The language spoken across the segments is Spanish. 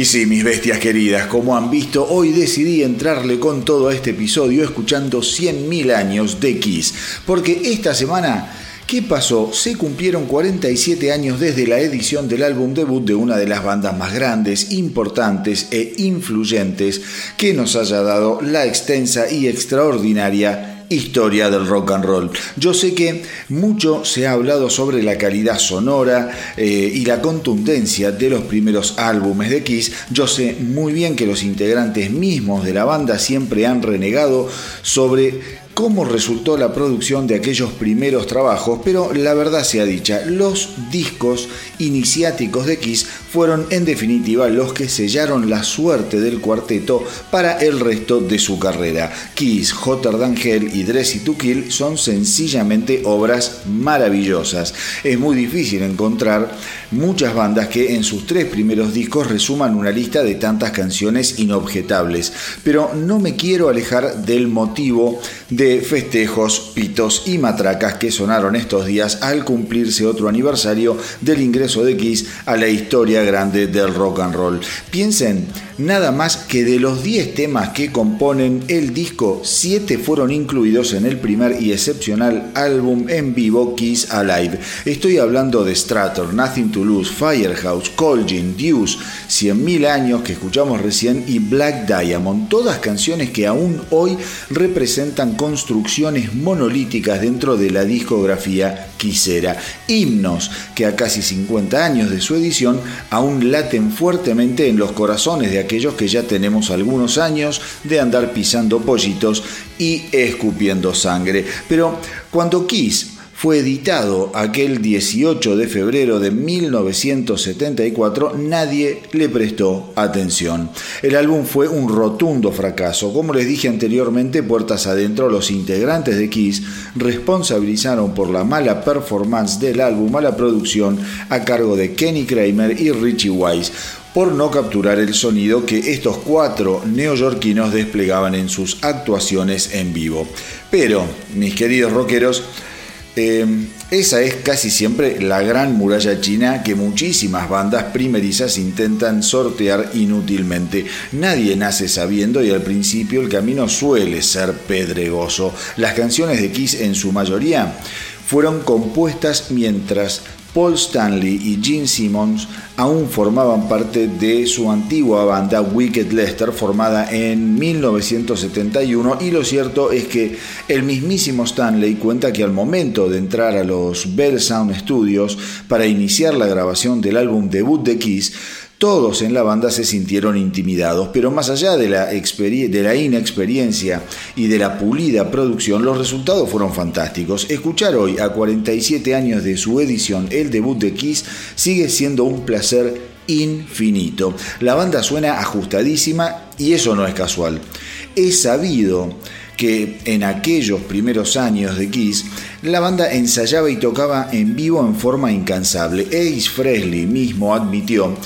Y sí, mis bestias queridas, como han visto, hoy decidí entrarle con todo a este episodio escuchando 100.000 años de Kiss, porque esta semana ¿Qué pasó? Se cumplieron 47 años desde la edición del álbum debut de una de las bandas más grandes, importantes e influyentes que nos haya dado la extensa y extraordinaria historia del rock and roll. Yo sé que mucho se ha hablado sobre la calidad sonora eh, y la contundencia de los primeros álbumes de Kiss. Yo sé muy bien que los integrantes mismos de la banda siempre han renegado sobre cómo resultó la producción de aquellos primeros trabajos, pero la verdad sea dicha, los discos iniciáticos de Kiss fueron en definitiva los que sellaron la suerte del cuarteto para el resto de su carrera. Kiss, Than Hell y Dressy to Kill son sencillamente obras maravillosas. Es muy difícil encontrar muchas bandas que en sus tres primeros discos resuman una lista de tantas canciones inobjetables, pero no me quiero alejar del motivo de festejos, pitos y matracas que sonaron estos días al cumplirse otro aniversario del ingreso de Kiss a la historia grande del rock and roll. Piensen nada más que de los 10 temas que componen el disco, 7 fueron incluidos en el primer y excepcional álbum en vivo Kiss Alive. Estoy hablando de Strator, Nothing to Lose, Firehouse, Colgin, Deuce, 100.000 años que escuchamos recién y Black Diamond, todas canciones que aún hoy representan construcciones monolíticas dentro de la discografía quisera, himnos que a casi 50 años de su edición aún laten fuertemente en los corazones de aquellos que ya tenemos algunos años de andar pisando pollitos y escupiendo sangre. Pero cuando Kiss fue editado aquel 18 de febrero de 1974, nadie le prestó atención. El álbum fue un rotundo fracaso. Como les dije anteriormente, puertas adentro, los integrantes de Kiss responsabilizaron por la mala performance del álbum a la producción a cargo de Kenny Kramer y Richie Wise por no capturar el sonido que estos cuatro neoyorquinos desplegaban en sus actuaciones en vivo. Pero, mis queridos rockeros, eh, esa es casi siempre la gran muralla china que muchísimas bandas primerizas intentan sortear inútilmente. Nadie nace sabiendo y al principio el camino suele ser pedregoso. Las canciones de Kiss en su mayoría fueron compuestas mientras Paul Stanley y Gene Simmons aún formaban parte de su antigua banda Wicked Lester formada en 1971 y lo cierto es que el mismísimo Stanley cuenta que al momento de entrar a los Bell Sound Studios para iniciar la grabación del álbum debut de Kiss todos en la banda se sintieron intimidados, pero más allá de la, de la inexperiencia y de la pulida producción, los resultados fueron fantásticos. Escuchar hoy, a 47 años de su edición, el debut de Kiss sigue siendo un placer infinito. La banda suena ajustadísima y eso no es casual. Es sabido que en aquellos primeros años de Kiss, la banda ensayaba y tocaba en vivo en forma incansable. Ace Frehley mismo admitió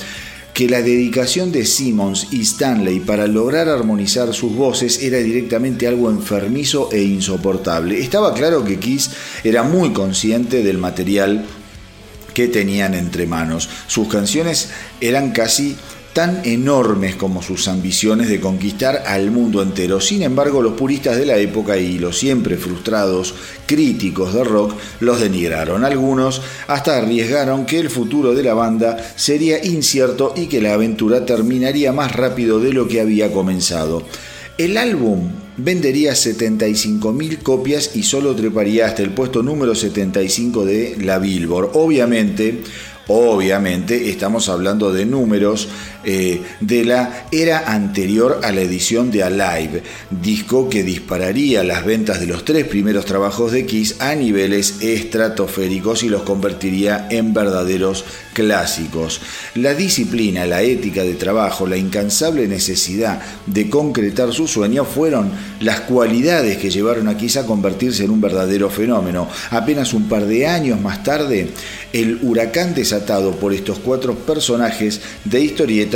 que la dedicación de Simmons y Stanley para lograr armonizar sus voces era directamente algo enfermizo e insoportable. Estaba claro que Kiss era muy consciente del material que tenían entre manos. Sus canciones eran casi tan enormes como sus ambiciones de conquistar al mundo entero. Sin embargo, los puristas de la época y los siempre frustrados críticos de rock los denigraron. Algunos hasta arriesgaron que el futuro de la banda sería incierto y que la aventura terminaría más rápido de lo que había comenzado. El álbum vendería 75.000 copias y solo treparía hasta el puesto número 75 de la Billboard. Obviamente, Obviamente estamos hablando de números eh, de la era anterior a la edición de Alive, disco que dispararía las ventas de los tres primeros trabajos de Kiss a niveles estratosféricos y los convertiría en verdaderos clásicos. La disciplina, la ética de trabajo, la incansable necesidad de concretar su sueño fueron las cualidades que llevaron a Kiss a convertirse en un verdadero fenómeno. Apenas un par de años más tarde, el huracán de por estos cuatro personajes de historieta,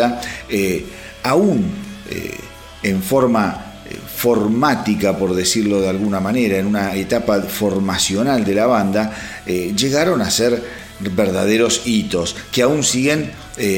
eh, aún eh, en forma eh, formática, por decirlo de alguna manera, en una etapa formacional de la banda, llegaron a ser verdaderos hitos que aún siguen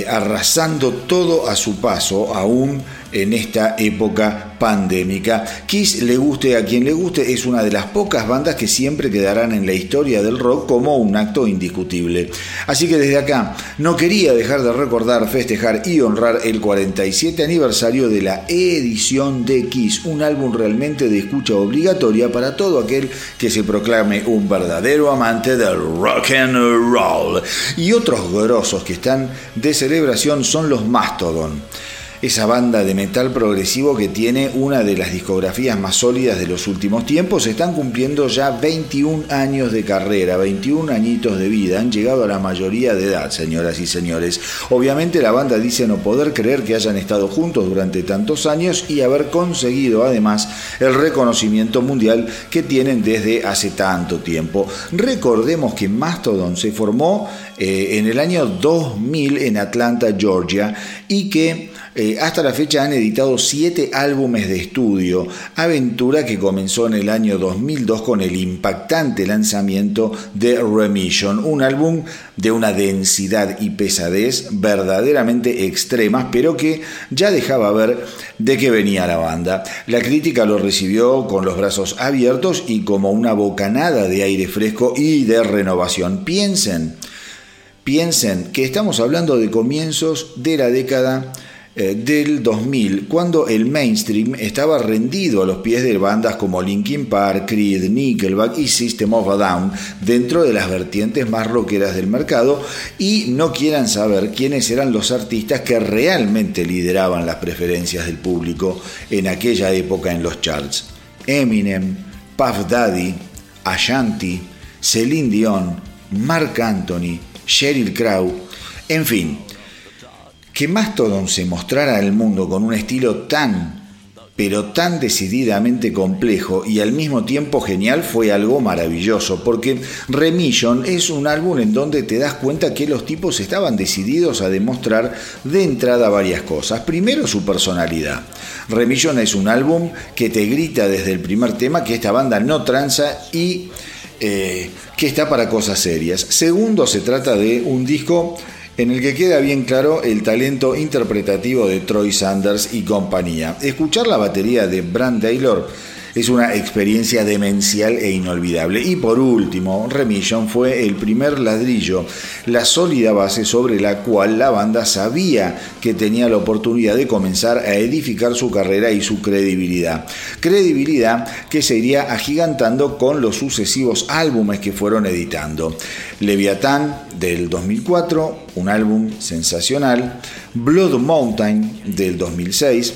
arrasando todo a su paso, aún en esta época pandémica. Kiss, le guste a quien le guste, es una de las pocas bandas que siempre quedarán en la historia del rock como un acto indiscutible. Así que desde acá no quería dejar de recordar, festejar y honrar el 47 aniversario de la edición de Kiss, un álbum realmente de escucha obligatoria para todo aquel que se proclame un verdadero amante del rock and roll. Y otros grosos que están de celebración son los Mastodon esa banda de metal progresivo que tiene una de las discografías más sólidas de los últimos tiempos. Están cumpliendo ya 21 años de carrera, 21 añitos de vida. Han llegado a la mayoría de edad, señoras y señores. Obviamente la banda dice no poder creer que hayan estado juntos durante tantos años y haber conseguido además el reconocimiento mundial que tienen desde hace tanto tiempo. Recordemos que Mastodon se formó eh, en el año 2000 en Atlanta, Georgia, y que eh, hasta la fecha han editado siete álbumes de estudio, aventura que comenzó en el año 2002 con el impactante lanzamiento de Remission, un álbum de una densidad y pesadez verdaderamente extremas, pero que ya dejaba ver de qué venía la banda. La crítica lo recibió con los brazos abiertos y como una bocanada de aire fresco y de renovación. Piensen, piensen que estamos hablando de comienzos de la década del 2000, cuando el mainstream estaba rendido a los pies de bandas como Linkin Park, Creed, Nickelback y System of a Down, dentro de las vertientes más rockeras del mercado, y no quieran saber quiénes eran los artistas que realmente lideraban las preferencias del público en aquella época en los charts. Eminem, Puff Daddy, Ashanti, Celine Dion, Mark Anthony, Sheryl Crow, en fin, que Mastodon se mostrara al mundo con un estilo tan, pero tan decididamente complejo y al mismo tiempo genial fue algo maravilloso, porque Remission es un álbum en donde te das cuenta que los tipos estaban decididos a demostrar de entrada varias cosas. Primero, su personalidad. Remission es un álbum que te grita desde el primer tema que esta banda no tranza y eh, que está para cosas serias. Segundo, se trata de un disco en el que queda bien claro el talento interpretativo de Troy Sanders y compañía. Escuchar la batería de Brand Taylor es una experiencia demencial e inolvidable. Y por último, Remission fue el primer ladrillo, la sólida base sobre la cual la banda sabía que tenía la oportunidad de comenzar a edificar su carrera y su credibilidad. Credibilidad que se iría agigantando con los sucesivos álbumes que fueron editando. Leviatán del 2004, un álbum sensacional, Blood Mountain del 2006,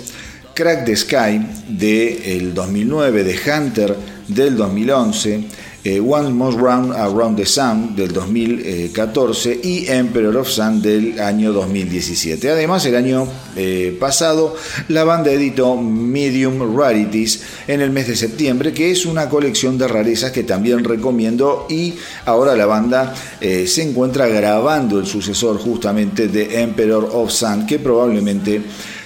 Crack the Sky del 2009, de Hunter del 2011, eh, One More Round Around the Sun del 2014 y Emperor of Sun del año 2017. Además, el año eh, pasado la banda editó Medium Rarities en el mes de septiembre, que es una colección de rarezas que también recomiendo y ahora la banda eh, se encuentra grabando el sucesor justamente de Emperor of Sun, que probablemente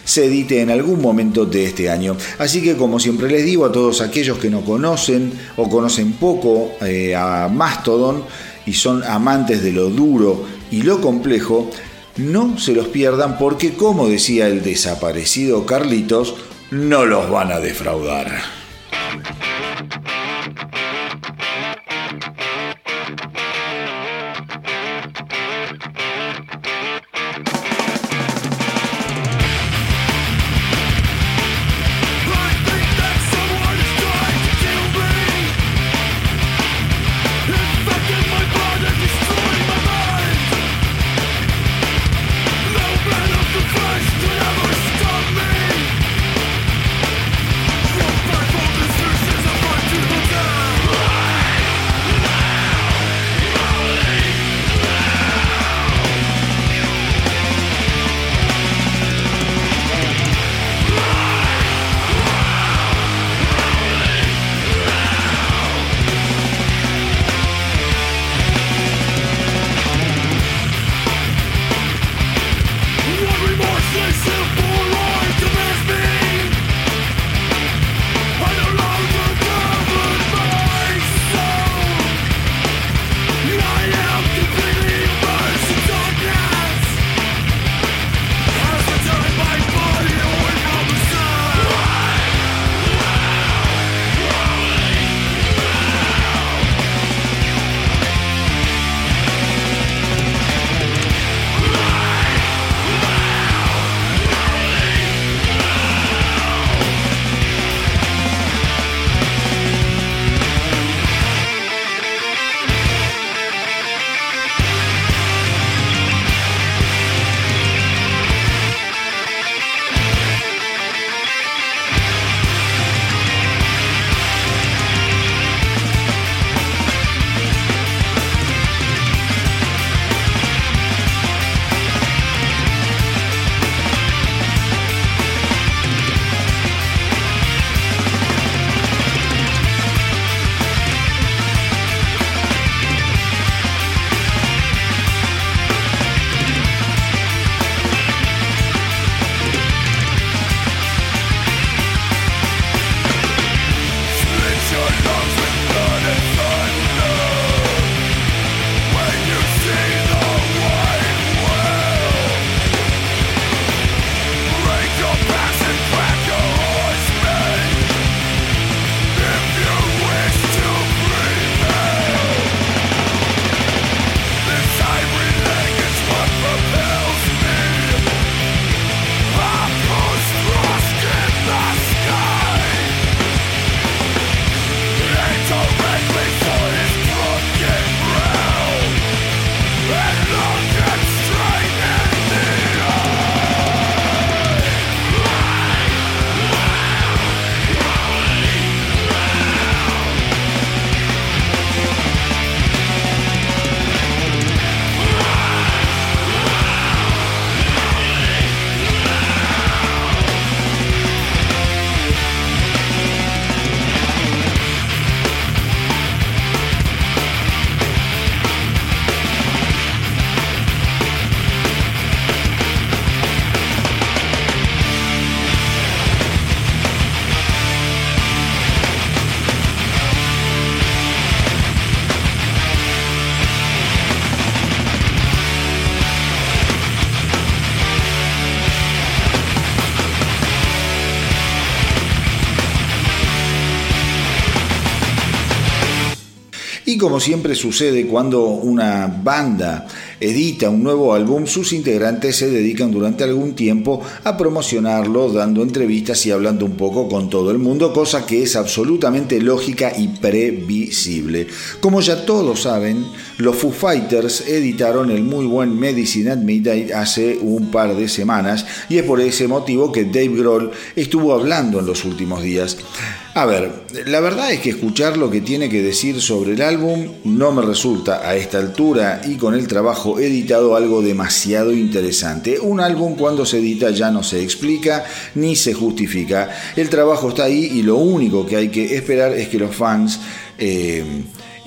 se edite en algún momento de este año. Así que como siempre les digo a todos aquellos que no conocen o conocen poco eh, a Mastodon y son amantes de lo duro y lo complejo, no se los pierdan porque como decía el desaparecido Carlitos, no los van a defraudar. Como siempre sucede cuando una banda edita un nuevo álbum, sus integrantes se dedican durante algún tiempo a promocionarlo, dando entrevistas y hablando un poco con todo el mundo, cosa que es absolutamente lógica y previsible. Como ya todos saben, los Foo Fighters editaron el muy buen Medicine at Midnight hace un par de semanas y es por ese motivo que Dave Grohl estuvo hablando en los últimos días. A ver, la verdad es que escuchar lo que tiene que decir sobre el álbum no me resulta a esta altura y con el trabajo editado algo demasiado interesante. Un álbum cuando se edita ya no se explica ni se justifica. El trabajo está ahí y lo único que hay que esperar es que los fans... Eh,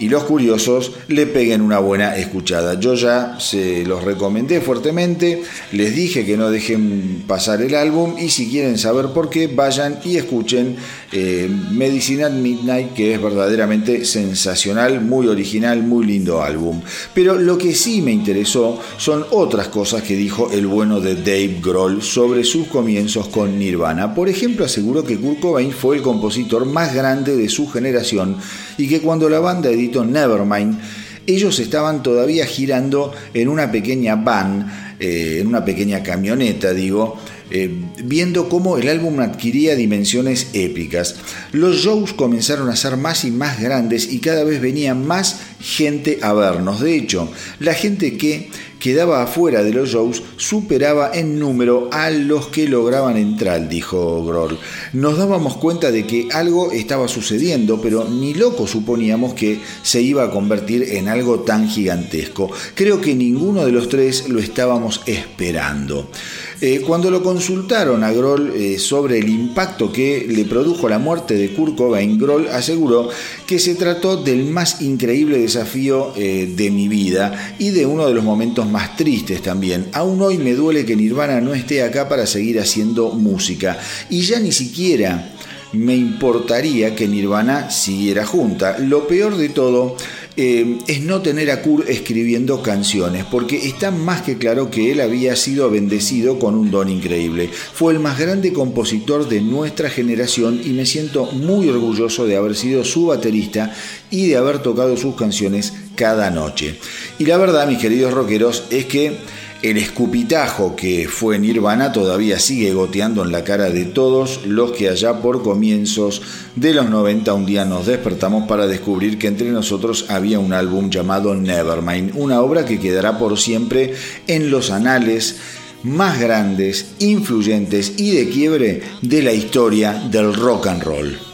y los curiosos le peguen una buena escuchada. Yo ya se los recomendé fuertemente, les dije que no dejen pasar el álbum y si quieren saber por qué, vayan y escuchen eh, Medicinal Midnight, que es verdaderamente sensacional, muy original, muy lindo álbum. Pero lo que sí me interesó son otras cosas que dijo el bueno de Dave Grohl sobre sus comienzos con Nirvana. Por ejemplo, aseguró que Kurt Cobain fue el compositor más grande de su generación y que cuando la banda editó Nevermind, ellos estaban todavía girando en una pequeña van, eh, en una pequeña camioneta, digo, eh, viendo cómo el álbum adquiría dimensiones épicas. Los shows comenzaron a ser más y más grandes y cada vez venía más gente a vernos. De hecho, la gente que quedaba afuera de los shows superaba en número a los que lograban entrar, dijo Grohl. Nos dábamos cuenta de que algo estaba sucediendo, pero ni loco suponíamos que se iba a convertir en algo tan gigantesco. Creo que ninguno de los tres lo estábamos esperando. Eh, cuando lo consultaron a Grohl eh, sobre el impacto que le produjo la muerte de Kurt Cobain, Grohl aseguró que se trató del más increíble desafío eh, de mi vida y de uno de los momentos más tristes también. Aún hoy me duele que Nirvana no esté acá para seguir haciendo música y ya ni siquiera me importaría que Nirvana siguiera junta. Lo peor de todo eh, es no tener a Kurt escribiendo canciones, porque está más que claro que él había sido bendecido con un don increíble. Fue el más grande compositor de nuestra generación y me siento muy orgulloso de haber sido su baterista y de haber tocado sus canciones cada noche. Y la verdad, mis queridos rockeros, es que el escupitajo que fue Nirvana todavía sigue goteando en la cara de todos los que allá por comienzos de los 90 un día nos despertamos para descubrir que entre nosotros había un álbum llamado Nevermind, una obra que quedará por siempre en los anales más grandes, influyentes y de quiebre de la historia del rock and roll.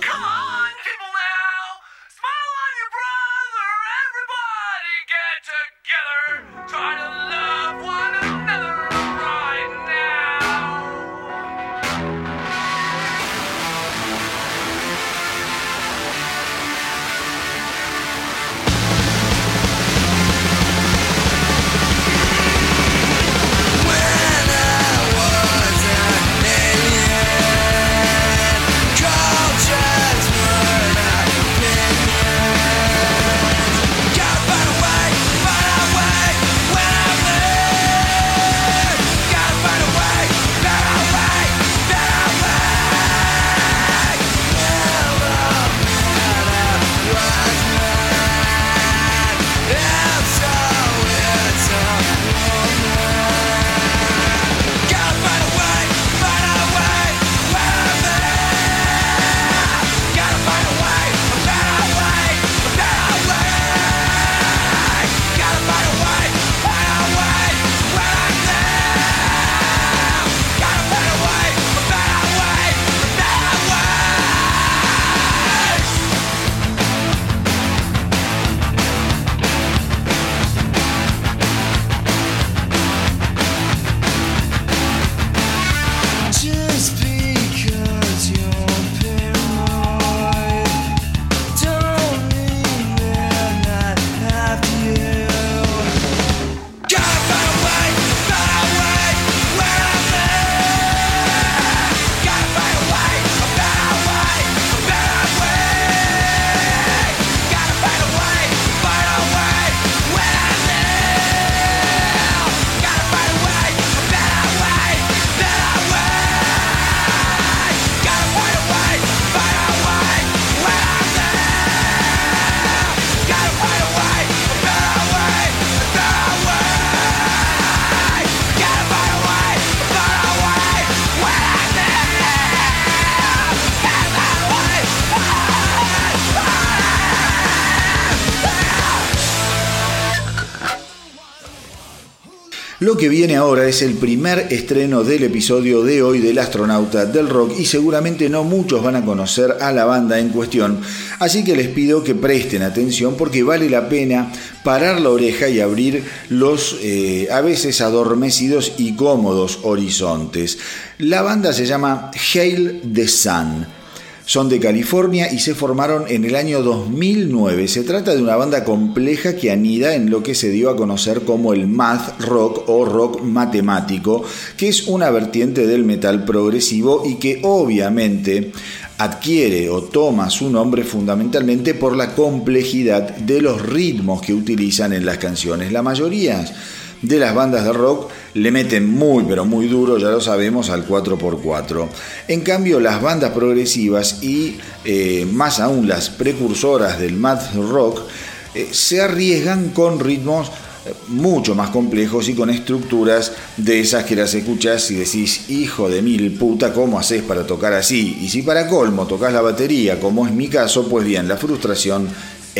Que viene ahora es el primer estreno del episodio de hoy del astronauta del rock y seguramente no muchos van a conocer a la banda en cuestión, así que les pido que presten atención porque vale la pena parar la oreja y abrir los eh, a veces adormecidos y cómodos horizontes. La banda se llama Hail the Sun son de California y se formaron en el año 2009. Se trata de una banda compleja que anida en lo que se dio a conocer como el math rock o rock matemático, que es una vertiente del metal progresivo y que obviamente adquiere o toma su nombre fundamentalmente por la complejidad de los ritmos que utilizan en las canciones. La mayoría de las bandas de rock le meten muy pero muy duro, ya lo sabemos, al 4x4. En cambio, las bandas progresivas y eh, más aún las precursoras del math rock eh, se arriesgan con ritmos eh, mucho más complejos y con estructuras de esas que las escuchas y decís, hijo de mil puta, ¿cómo haces para tocar así? Y si para colmo tocas la batería, como es mi caso, pues bien, la frustración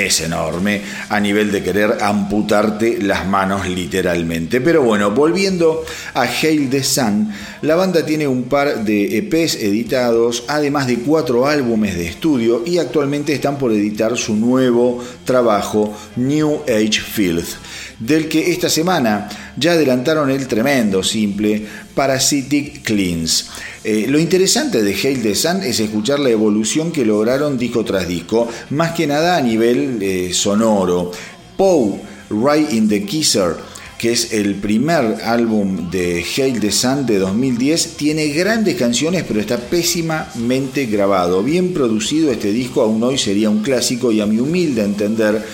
es enorme a nivel de querer amputarte las manos literalmente. Pero bueno, volviendo a Hail the Sun, la banda tiene un par de EPs editados, además de cuatro álbumes de estudio y actualmente están por editar su nuevo trabajo New Age Filth, del que esta semana ya adelantaron el tremendo simple Parasitic Cleans. Eh, lo interesante de Hail the Sun es escuchar la evolución que lograron disco tras disco, más que nada a nivel eh, sonoro. Poe, Right in the Kisser, que es el primer álbum de Hail the Sun de 2010, tiene grandes canciones pero está pésimamente grabado. Bien producido este disco aún hoy sería un clásico y a mi humilde entender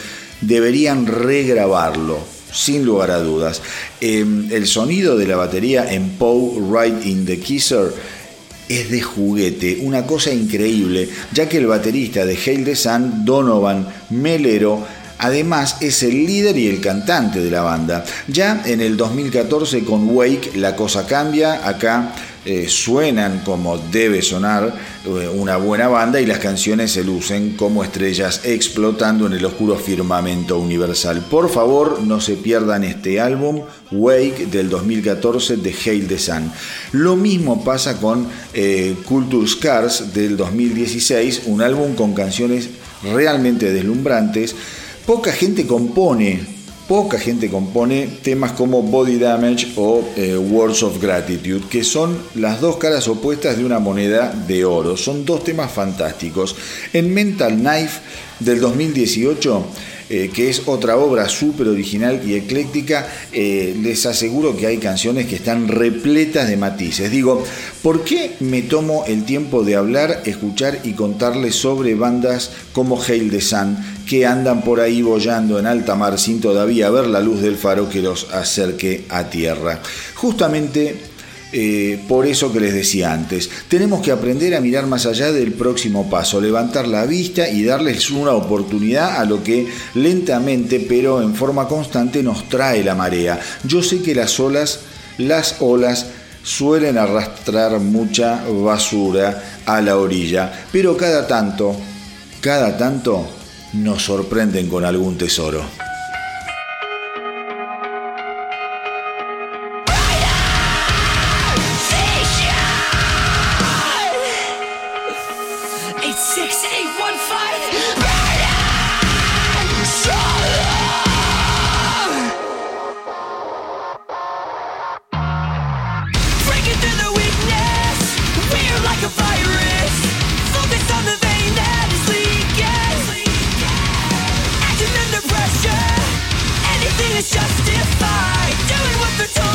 deberían regrabarlo sin lugar a dudas. Em, el sonido de la batería en Poe Right in the Kisser es de juguete, una cosa increíble, ya que el baterista de Hail the Sun, Donovan Melero, Además es el líder y el cantante de la banda. Ya en el 2014 con Wake la cosa cambia, acá eh, suenan como debe sonar eh, una buena banda y las canciones se lucen como estrellas explotando en el oscuro firmamento universal. Por favor, no se pierdan este álbum, Wake del 2014 de Hail the Sun. Lo mismo pasa con eh, Culture Scars del 2016, un álbum con canciones realmente deslumbrantes. Poca gente compone poca gente compone temas como Body Damage o eh, Words of Gratitude, que son las dos caras opuestas de una moneda de oro. Son dos temas fantásticos. En Mental Knife del 2018 eh, que es otra obra súper original y ecléctica, eh, les aseguro que hay canciones que están repletas de matices. Digo, ¿por qué me tomo el tiempo de hablar, escuchar y contarles sobre bandas como Hail the Sun que andan por ahí bollando en alta mar sin todavía ver la luz del faro que los acerque a tierra? Justamente eh, por eso que les decía antes, tenemos que aprender a mirar más allá del próximo paso, levantar la vista y darles una oportunidad a lo que lentamente pero en forma constante nos trae la marea. Yo sé que las olas, las olas suelen arrastrar mucha basura a la orilla, pero cada tanto, cada tanto nos sorprenden con algún tesoro. is justified. Doing what they're told.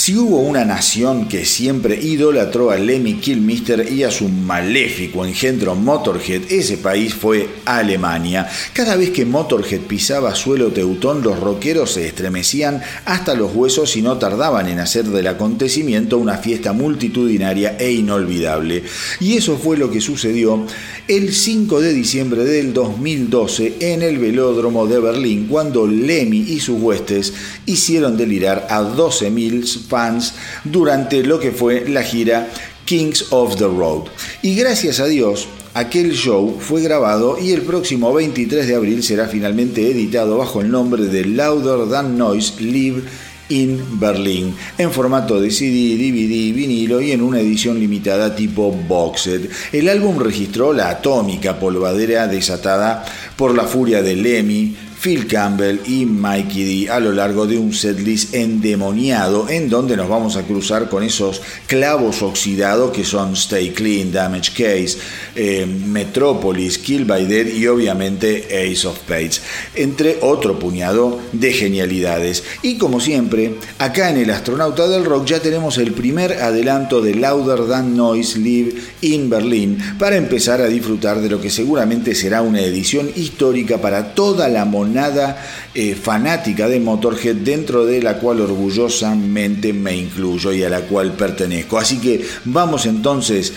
Si hubo una nación que siempre idolatró a Lemmy Kilmister y a su maléfico engendro Motorhead, ese país fue Alemania. Cada vez que Motorhead pisaba suelo teutón, los rockeros se estremecían hasta los huesos y no tardaban en hacer del acontecimiento una fiesta multitudinaria e inolvidable. Y eso fue lo que sucedió el 5 de diciembre del 2012 en el velódromo de Berlín, cuando Lemmy y sus huestes hicieron delirar a 12.000 fans durante lo que fue la gira Kings of the Road. Y gracias a Dios, aquel show fue grabado y el próximo 23 de abril será finalmente editado bajo el nombre de Louder Than Noise Live in Berlin, en formato de CD, DVD, vinilo y en una edición limitada tipo boxed. El álbum registró la atómica polvadera desatada por la furia de Lemmy, Phil Campbell y Mikey D a lo largo de un setlist endemoniado en donde nos vamos a cruzar con esos clavos oxidados que son Stay Clean, Damage Case, eh, Metropolis, Kill by Dead y obviamente Ace of Spades, entre otro puñado de genialidades. Y como siempre, acá en el Astronauta del Rock ya tenemos el primer adelanto de Louder Than Noise Live in Berlin para empezar a disfrutar de lo que seguramente será una edición histórica para toda la moneda nada eh, fanática de Motorhead dentro de la cual orgullosamente me incluyo y a la cual pertenezco. Así que vamos entonces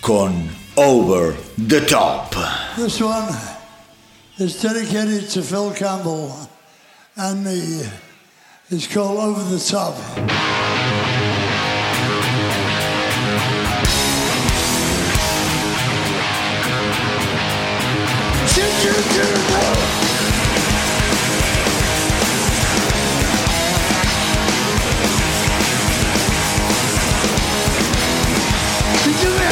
con Over the Top. This one is dedicated to Phil Campbell and me. It's called Over the Top.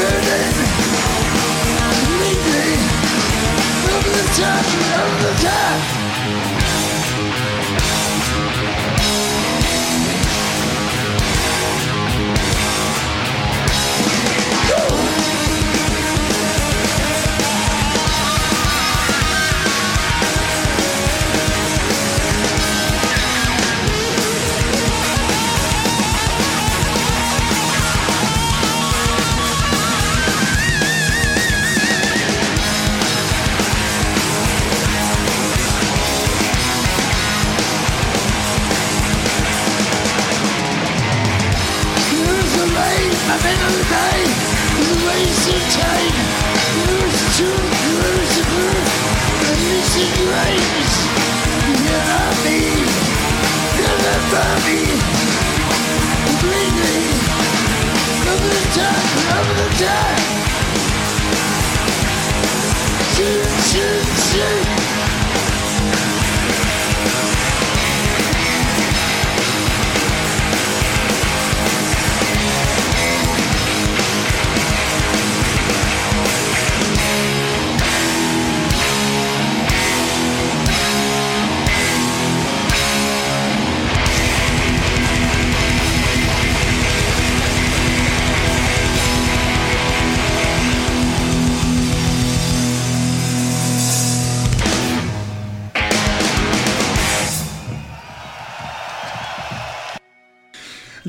burning. Lead me, over the top, over the top.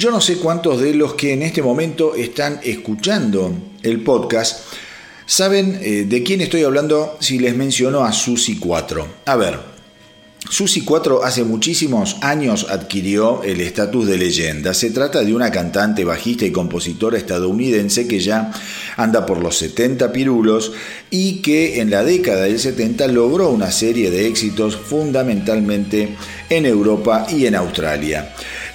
Yo no sé cuántos de los que en este momento están escuchando el podcast saben eh, de quién estoy hablando si les menciono a Susi 4. A ver, Susi 4 hace muchísimos años adquirió el estatus de leyenda. Se trata de una cantante, bajista y compositora estadounidense que ya anda por los 70 pirulos y que en la década del 70 logró una serie de éxitos fundamentalmente en Europa y en Australia.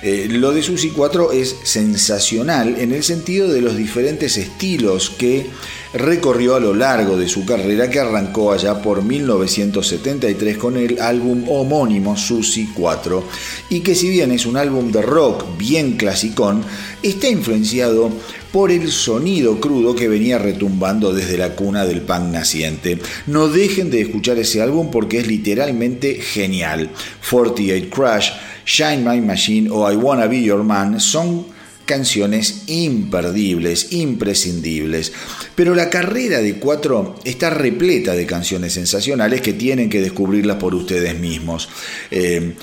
Eh, lo de Susi 4 es sensacional en el sentido de los diferentes estilos que recorrió a lo largo de su carrera que arrancó allá por 1973 con el álbum homónimo Susi 4 y que si bien es un álbum de rock bien clasicón, está influenciado por el sonido crudo que venía retumbando desde la cuna del punk naciente. No dejen de escuchar ese álbum porque es literalmente genial. 48 Crash, Shine My Machine o I Wanna Be Your Man son canciones imperdibles, imprescindibles. Pero la carrera de Cuatro está repleta de canciones sensacionales que tienen que descubrirlas por ustedes mismos. Eh,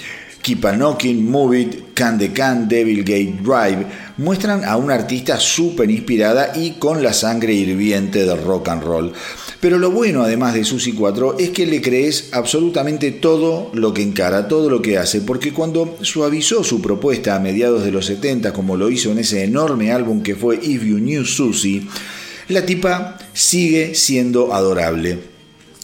Keep a Knocking, Move It, Can the Can, Devil Gate Drive muestran a una artista súper inspirada y con la sangre hirviente del rock and roll. Pero lo bueno, además de Susi 4, es que le crees absolutamente todo lo que encara, todo lo que hace, porque cuando suavizó su propuesta a mediados de los 70, como lo hizo en ese enorme álbum que fue If You Knew Susie, la tipa sigue siendo adorable.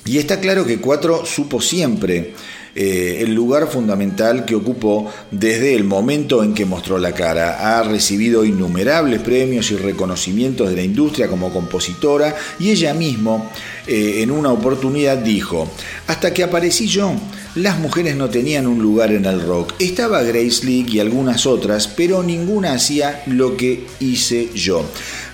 Y está claro que 4 supo siempre eh, el lugar fundamental que ocupó desde el momento en que mostró la cara. Ha recibido innumerables premios y reconocimientos de la industria como compositora y ella misma eh, en una oportunidad dijo, hasta que aparecí yo, las mujeres no tenían un lugar en el rock. Estaba Grace Lee y algunas otras, pero ninguna hacía lo que hice yo.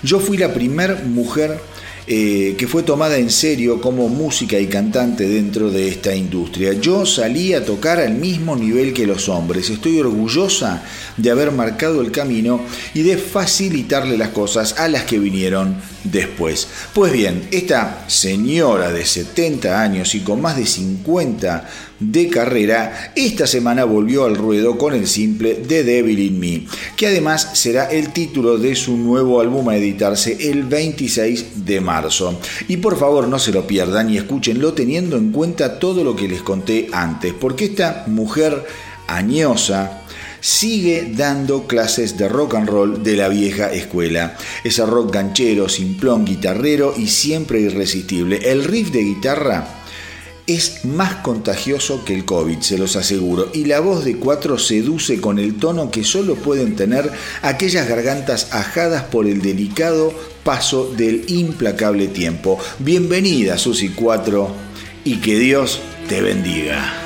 Yo fui la primera mujer eh, que fue tomada en serio como música y cantante dentro de esta industria. Yo salí a tocar al mismo nivel que los hombres. Estoy orgullosa de haber marcado el camino y de facilitarle las cosas a las que vinieron después. Pues bien, esta señora de 70 años y con más de 50 de carrera, esta semana volvió al ruedo con el simple The Devil in Me, que además será el título de su nuevo álbum a editarse el 26 de marzo. Y por favor no se lo pierdan y escúchenlo teniendo en cuenta todo lo que les conté antes, porque esta mujer añosa, sigue dando clases de rock and roll de la vieja escuela. Ese rock ganchero, simplón, guitarrero y siempre irresistible. El riff de guitarra es más contagioso que el COVID, se los aseguro, y la voz de Cuatro seduce con el tono que solo pueden tener aquellas gargantas ajadas por el delicado paso del implacable tiempo. Bienvenida, Susi Cuatro, y que Dios te bendiga.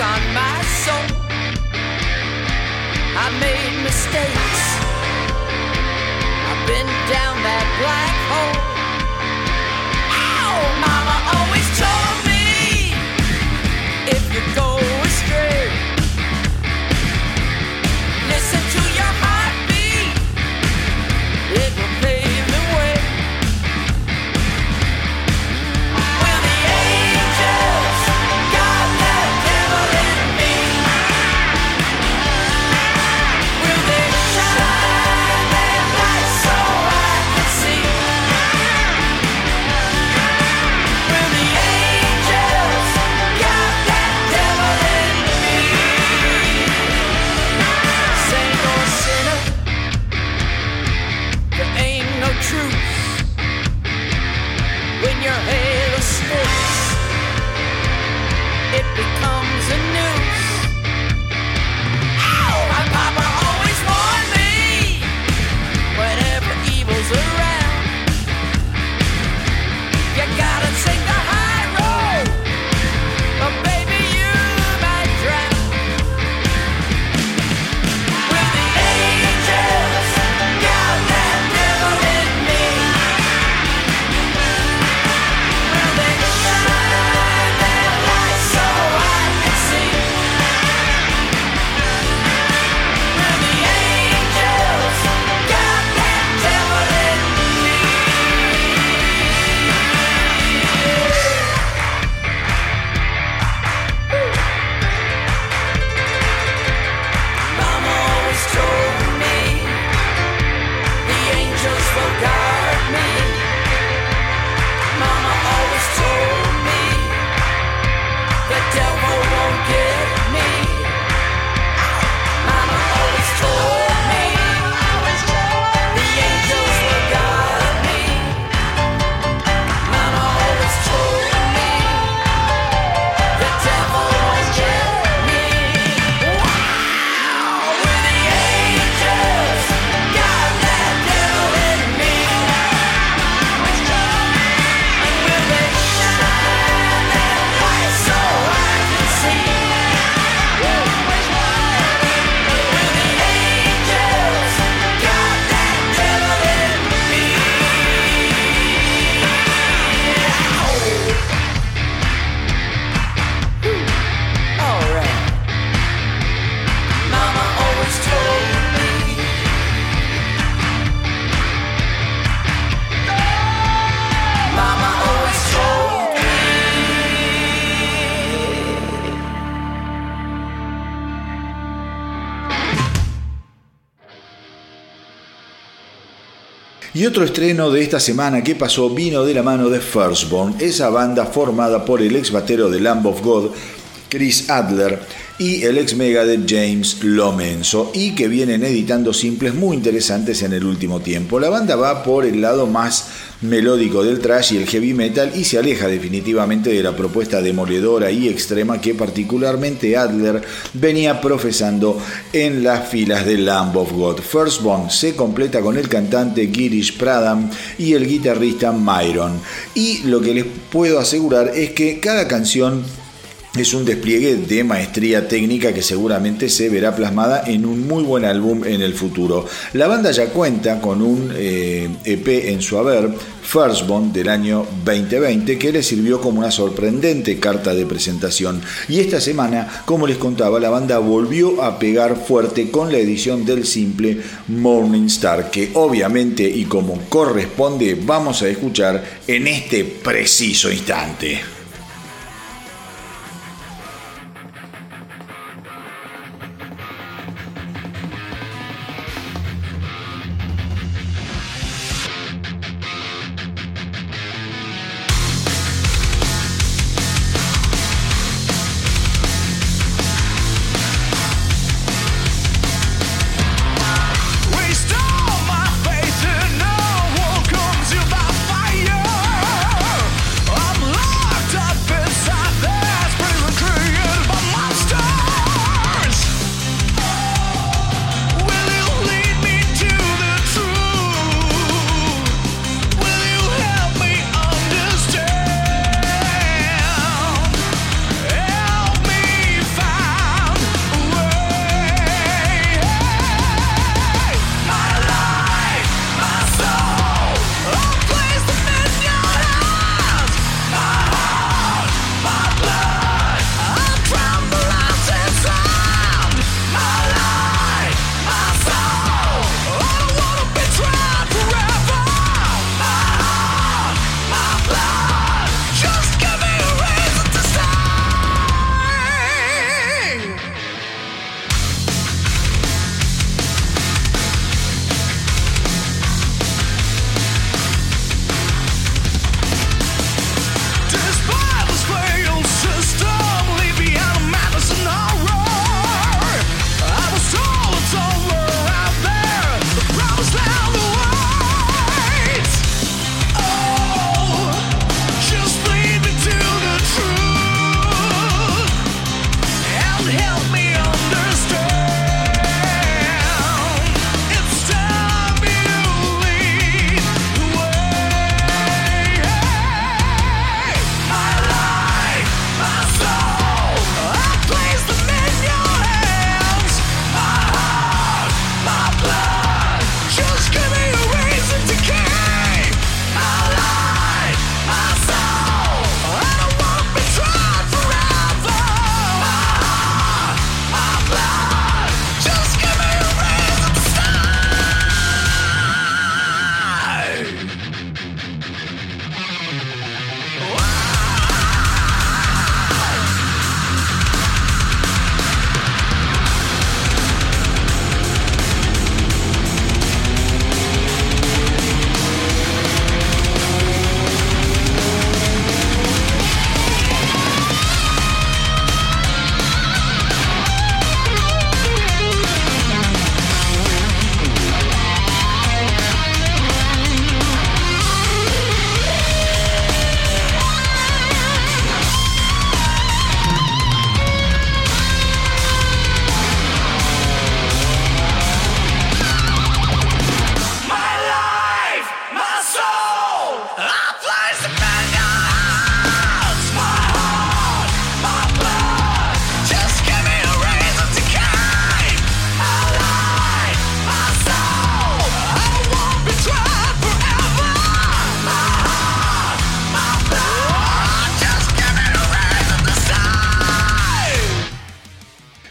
on my soul. I made mistakes. I've been down that black hole. Y otro estreno de esta semana que pasó vino de la mano de Firstborn, esa banda formada por el ex batero de Lamb of God, Chris Adler, y el ex Megadeth James Lomenzo y que vienen editando simples muy interesantes en el último tiempo. La banda va por el lado más melódico del thrash y el heavy metal y se aleja definitivamente de la propuesta demoledora y extrema que particularmente Adler venía profesando en las filas de Lamb of God. Firstborn se completa con el cantante Girish Pradam y el guitarrista Myron. Y lo que les puedo asegurar es que cada canción es un despliegue de maestría técnica que seguramente se verá plasmada en un muy buen álbum en el futuro. La banda ya cuenta con un EP eh, e en su haber, Firstborn del año 2020, que le sirvió como una sorprendente carta de presentación. Y esta semana, como les contaba, la banda volvió a pegar fuerte con la edición del simple Morning Star, que obviamente y como corresponde vamos a escuchar en este preciso instante.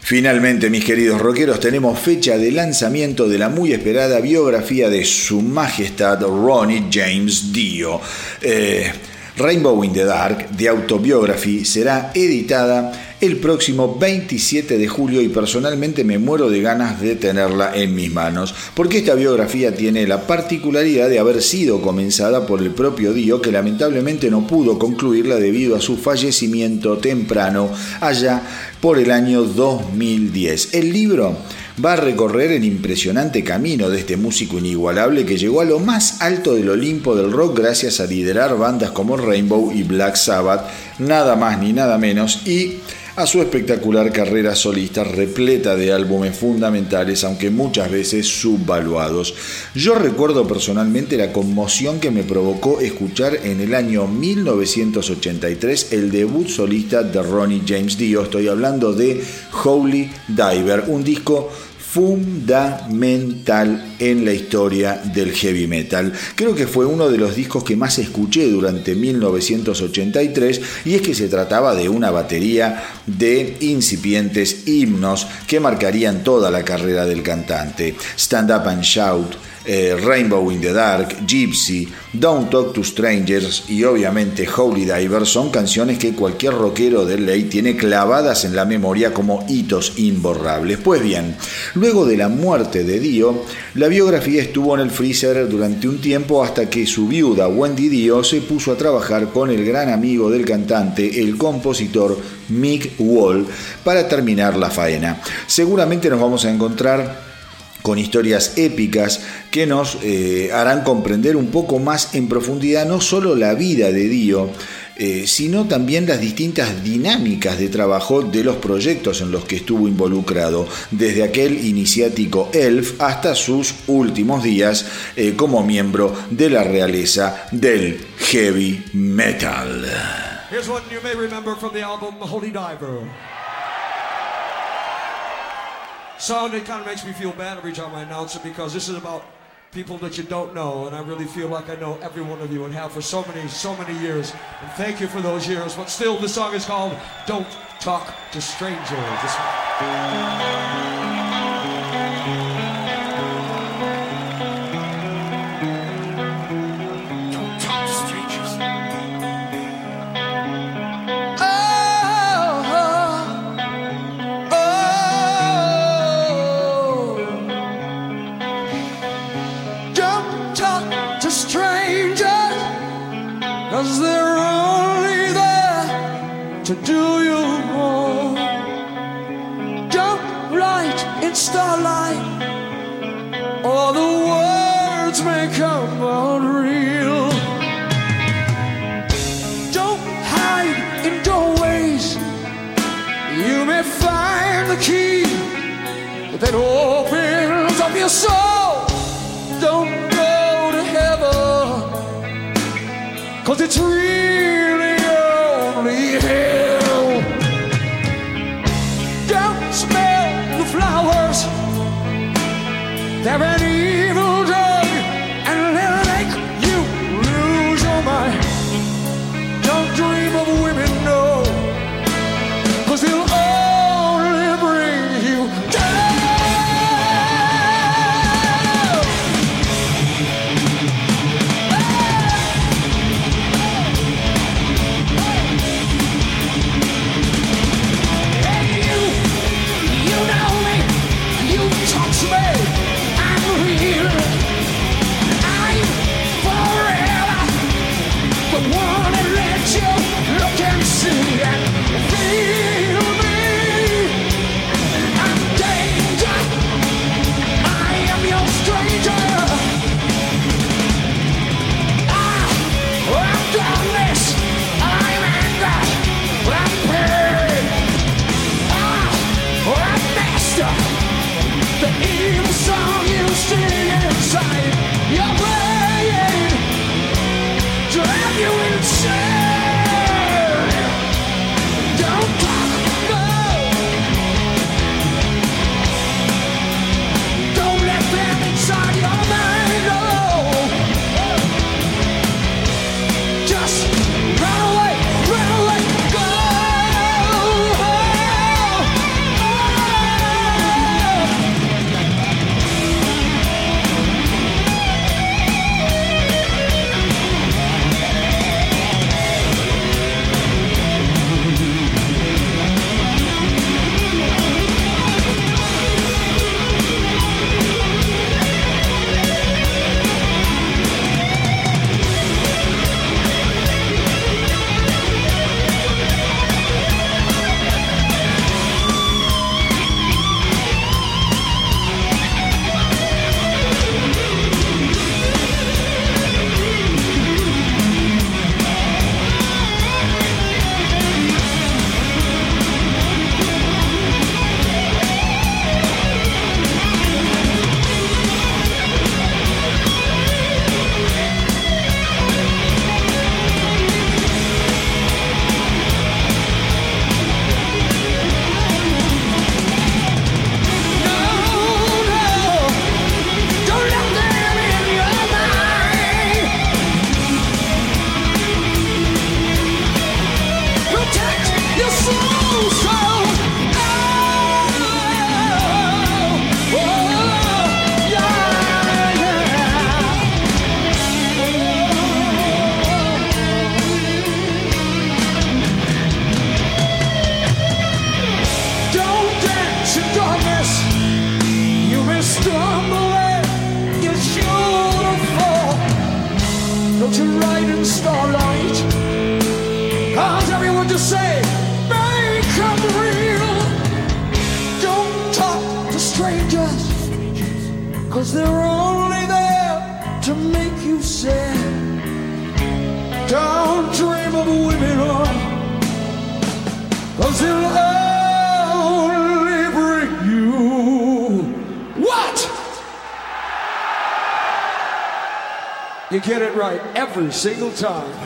Finalmente, mis queridos rockeros, tenemos fecha de lanzamiento de la muy esperada biografía de Su Majestad Ronnie James Dio. Eh, Rainbow in the Dark, de Autobiography, será editada el próximo 27 de julio y personalmente me muero de ganas de tenerla en mis manos, porque esta biografía tiene la particularidad de haber sido comenzada por el propio Dio, que lamentablemente no pudo concluirla debido a su fallecimiento temprano allá por el año 2010. El libro va a recorrer el impresionante camino de este músico inigualable que llegó a lo más alto del Olimpo del rock gracias a liderar bandas como Rainbow y Black Sabbath, nada más ni nada menos, y a su espectacular carrera solista repleta de álbumes fundamentales, aunque muchas veces subvaluados. Yo recuerdo personalmente la conmoción que me provocó escuchar en el año 1983 el debut solista de Ronnie James Dio, estoy hablando de Holy Diver, un disco fundamental en la historia del heavy metal. Creo que fue uno de los discos que más escuché durante 1983 y es que se trataba de una batería de incipientes himnos que marcarían toda la carrera del cantante. Stand Up and Shout, eh, Rainbow in the Dark, Gypsy, Don't Talk to Strangers y obviamente Holy Diver son canciones que cualquier rockero de ley tiene clavadas en la memoria como hitos imborrables. Pues bien, luego de la muerte de Dio, la biografía estuvo en el freezer durante un tiempo hasta que su viuda Wendy Dio se puso a trabajar con el gran amigo del cantante, el compositor Mick Wall, para terminar la faena. Seguramente nos vamos a encontrar con historias épicas que nos eh, harán comprender un poco más en profundidad no solo la vida de Dio, eh, sino también las distintas dinámicas de trabajo de los proyectos en los que estuvo involucrado, desde aquel iniciático Elf hasta sus últimos días eh, como miembro de la realeza del heavy metal. Song that kind of makes me feel bad every time I announce it because this is about people that you don't know, and I really feel like I know every one of you and have for so many, so many years. And thank you for those years. But still, the song is called "Don't Talk to Strangers." This- every single time.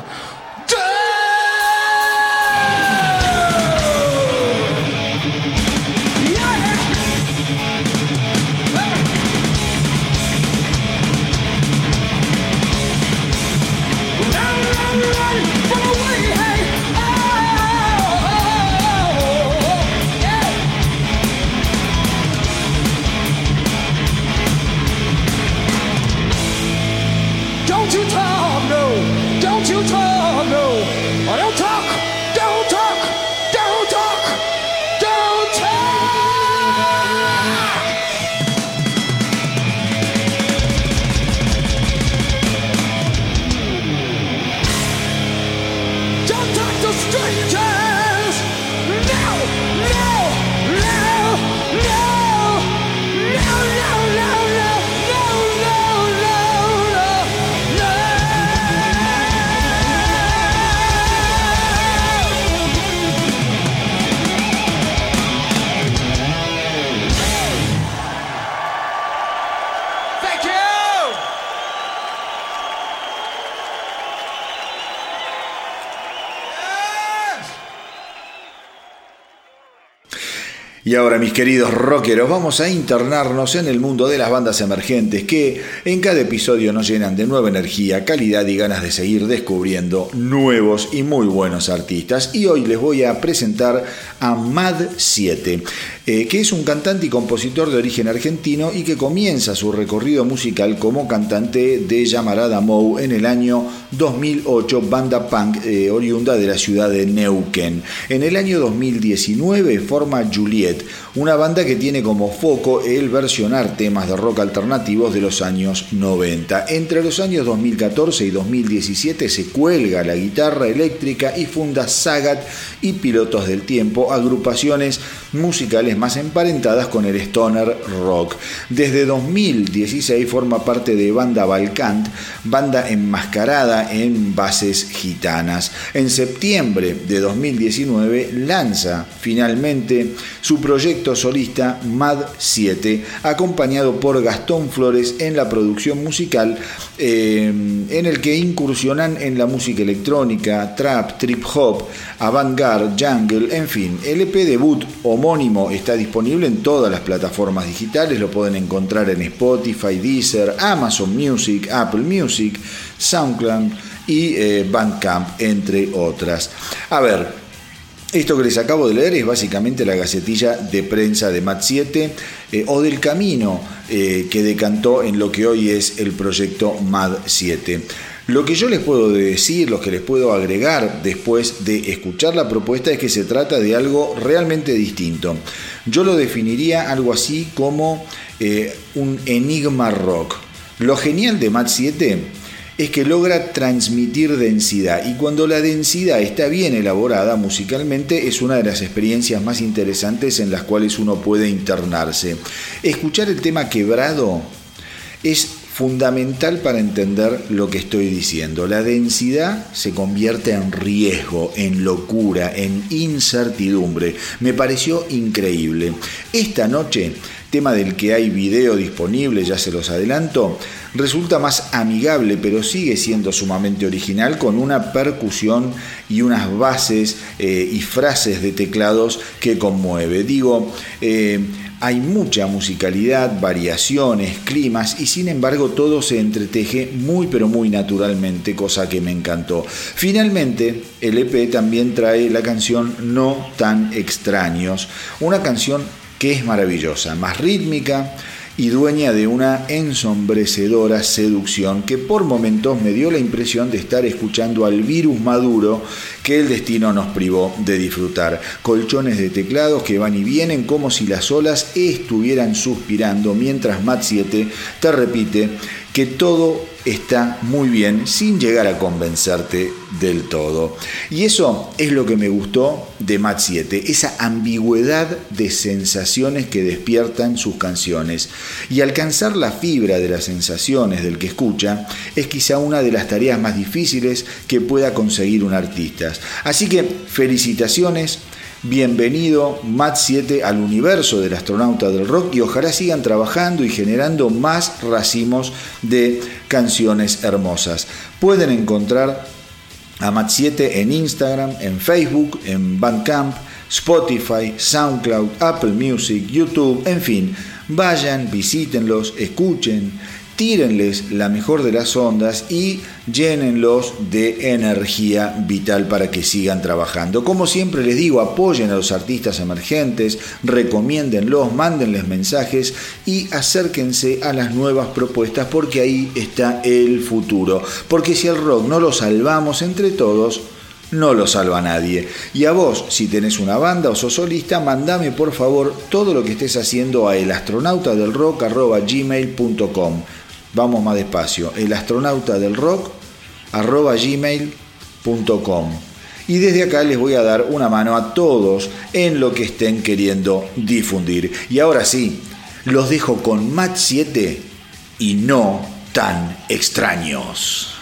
Y ahora, mis queridos rockeros, vamos a internarnos en el mundo de las bandas emergentes que en cada episodio nos llenan de nueva energía, calidad y ganas de seguir descubriendo nuevos y muy buenos artistas. Y hoy les voy a presentar a Mad 7, eh, que es un cantante y compositor de origen argentino y que comienza su recorrido musical como cantante de Llamarada Mou en el año 2008, banda punk eh, oriunda de la ciudad de Neuquén. En el año 2019 forma Juliet, una banda que tiene como foco el versionar temas de rock alternativos de los años 90. Entre los años 2014 y 2017 se cuelga la guitarra eléctrica y funda Sagat y Pilotos del Tiempo, agrupaciones musicales más emparentadas con el stoner rock. Desde 2016 forma parte de Banda Balcant, banda enmascarada en bases gitanas. En septiembre de 2019 lanza finalmente su proyecto solista Mad 7, acompañado por Gastón Flores en la producción musical, eh, en el que incursionan en la música electrónica, trap, trip hop, avant-garde, jungle, en fin. El EP debut homónimo está disponible en todas las plataformas digitales, lo pueden encontrar en Spotify, Deezer, Amazon Music, Apple Music, SoundCloud y eh, Bandcamp, entre otras. A ver, esto que les acabo de leer es básicamente la gacetilla de prensa de Mat 7 eh, o del camino eh, que decantó en lo que hoy es el proyecto MAD 7. Lo que yo les puedo decir, lo que les puedo agregar después de escuchar la propuesta es que se trata de algo realmente distinto. Yo lo definiría algo así como eh, un enigma rock. Lo genial de Mat 7 es que logra transmitir densidad y cuando la densidad está bien elaborada musicalmente es una de las experiencias más interesantes en las cuales uno puede internarse. Escuchar el tema quebrado es fundamental para entender lo que estoy diciendo. La densidad se convierte en riesgo, en locura, en incertidumbre. Me pareció increíble. Esta noche, tema del que hay video disponible, ya se los adelanto, resulta más amigable, pero sigue siendo sumamente original con una percusión y unas bases eh, y frases de teclados que conmueve. Digo, eh, hay mucha musicalidad, variaciones, climas y sin embargo todo se entreteje muy pero muy naturalmente, cosa que me encantó. Finalmente, el EP también trae la canción No tan extraños, una canción que es maravillosa, más rítmica y dueña de una ensombrecedora seducción que por momentos me dio la impresión de estar escuchando al virus maduro que el destino nos privó de disfrutar. Colchones de teclados que van y vienen como si las olas estuvieran suspirando mientras Mat 7 te repite que todo está muy bien sin llegar a convencerte del todo. Y eso es lo que me gustó de Mat 7, esa ambigüedad de sensaciones que despiertan sus canciones. Y alcanzar la fibra de las sensaciones del que escucha es quizá una de las tareas más difíciles que pueda conseguir un artista. Así que felicitaciones Bienvenido Mat 7 al universo del astronauta del rock y ojalá sigan trabajando y generando más racimos de canciones hermosas. Pueden encontrar a Mat 7 en Instagram, en Facebook, en Bandcamp, Spotify, SoundCloud, Apple Music, YouTube, en fin, vayan, visítenlos, escuchen, tírenles la mejor de las ondas y llénenlos de energía vital para que sigan trabajando. Como siempre les digo, apoyen a los artistas emergentes, recomiéndenlos, mándenles mensajes y acérquense a las nuevas propuestas porque ahí está el futuro. Porque si el rock no lo salvamos entre todos, no lo salva nadie. Y a vos, si tenés una banda o sos solista, mandame por favor todo lo que estés haciendo a elastronautadelrock.gmail.com Vamos más despacio. El astronauta del gmail.com. Y desde acá les voy a dar una mano a todos en lo que estén queriendo difundir. Y ahora sí, los dejo con Match 7 y no tan extraños.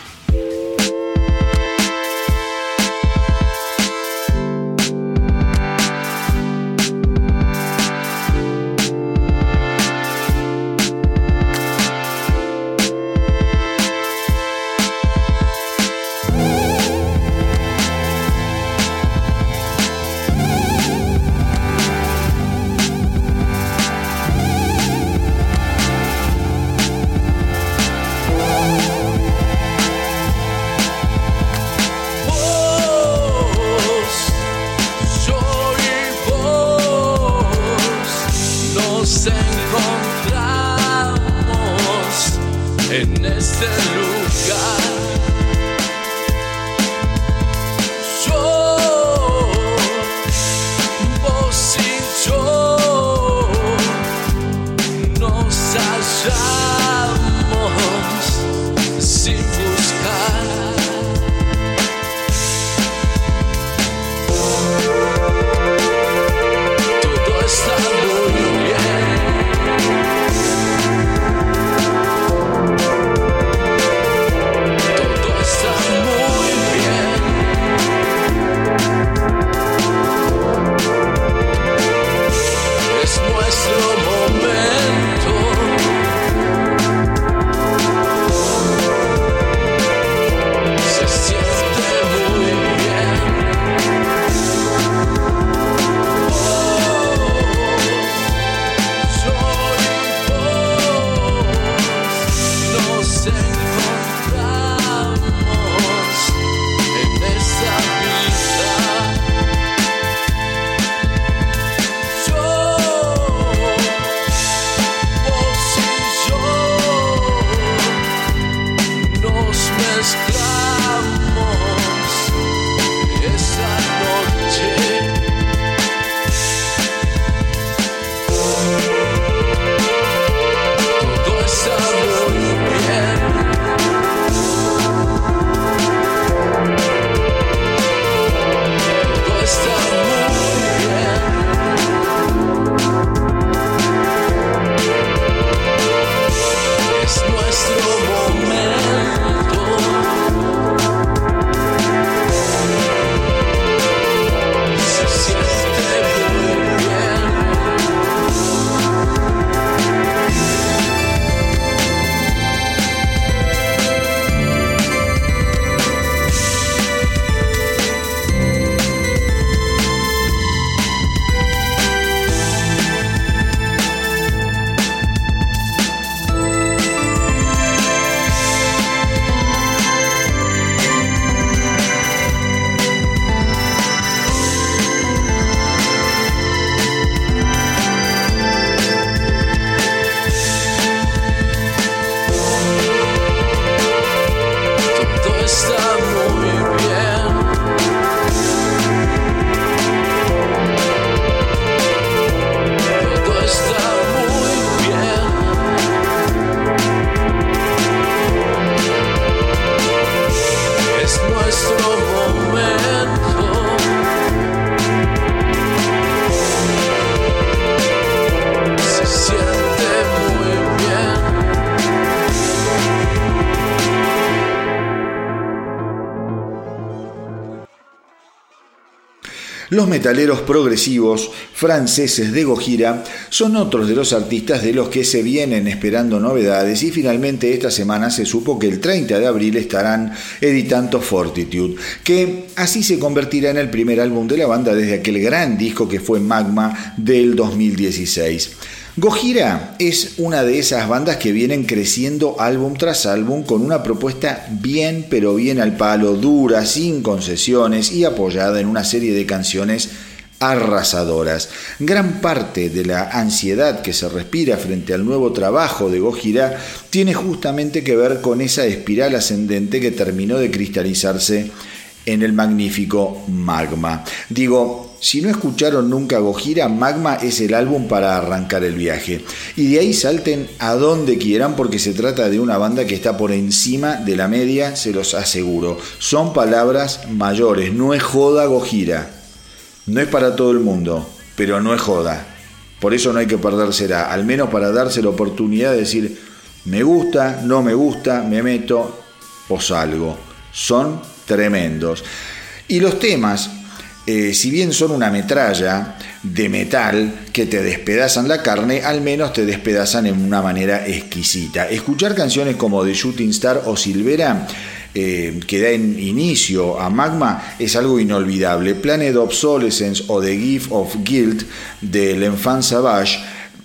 Los metaleros progresivos franceses de Gojira son otros de los artistas de los que se vienen esperando novedades y finalmente esta semana se supo que el 30 de abril estarán editando Fortitude, que así se convertirá en el primer álbum de la banda desde aquel gran disco que fue Magma del 2016. Gojira es una de esas bandas que vienen creciendo álbum tras álbum con una propuesta bien pero bien al palo, dura, sin concesiones y apoyada en una serie de canciones arrasadoras. Gran parte de la ansiedad que se respira frente al nuevo trabajo de Gojira tiene justamente que ver con esa espiral ascendente que terminó de cristalizarse en el magnífico Magma. Digo, si no escucharon nunca Gojira, Magma es el álbum para arrancar el viaje. Y de ahí salten a donde quieran porque se trata de una banda que está por encima de la media, se los aseguro. Son palabras mayores, no es joda Gojira. No es para todo el mundo, pero no es joda. Por eso no hay que perdérsela, al menos para darse la oportunidad de decir, me gusta, no me gusta, me meto o salgo. Son tremendos. Y los temas eh, si bien son una metralla de metal que te despedazan la carne, al menos te despedazan en una manera exquisita. Escuchar canciones como The Shooting Star o Silvera eh, que da en inicio a Magma es algo inolvidable. Planet Obsolescence o The Gift of Guilt de L'Enfant Savage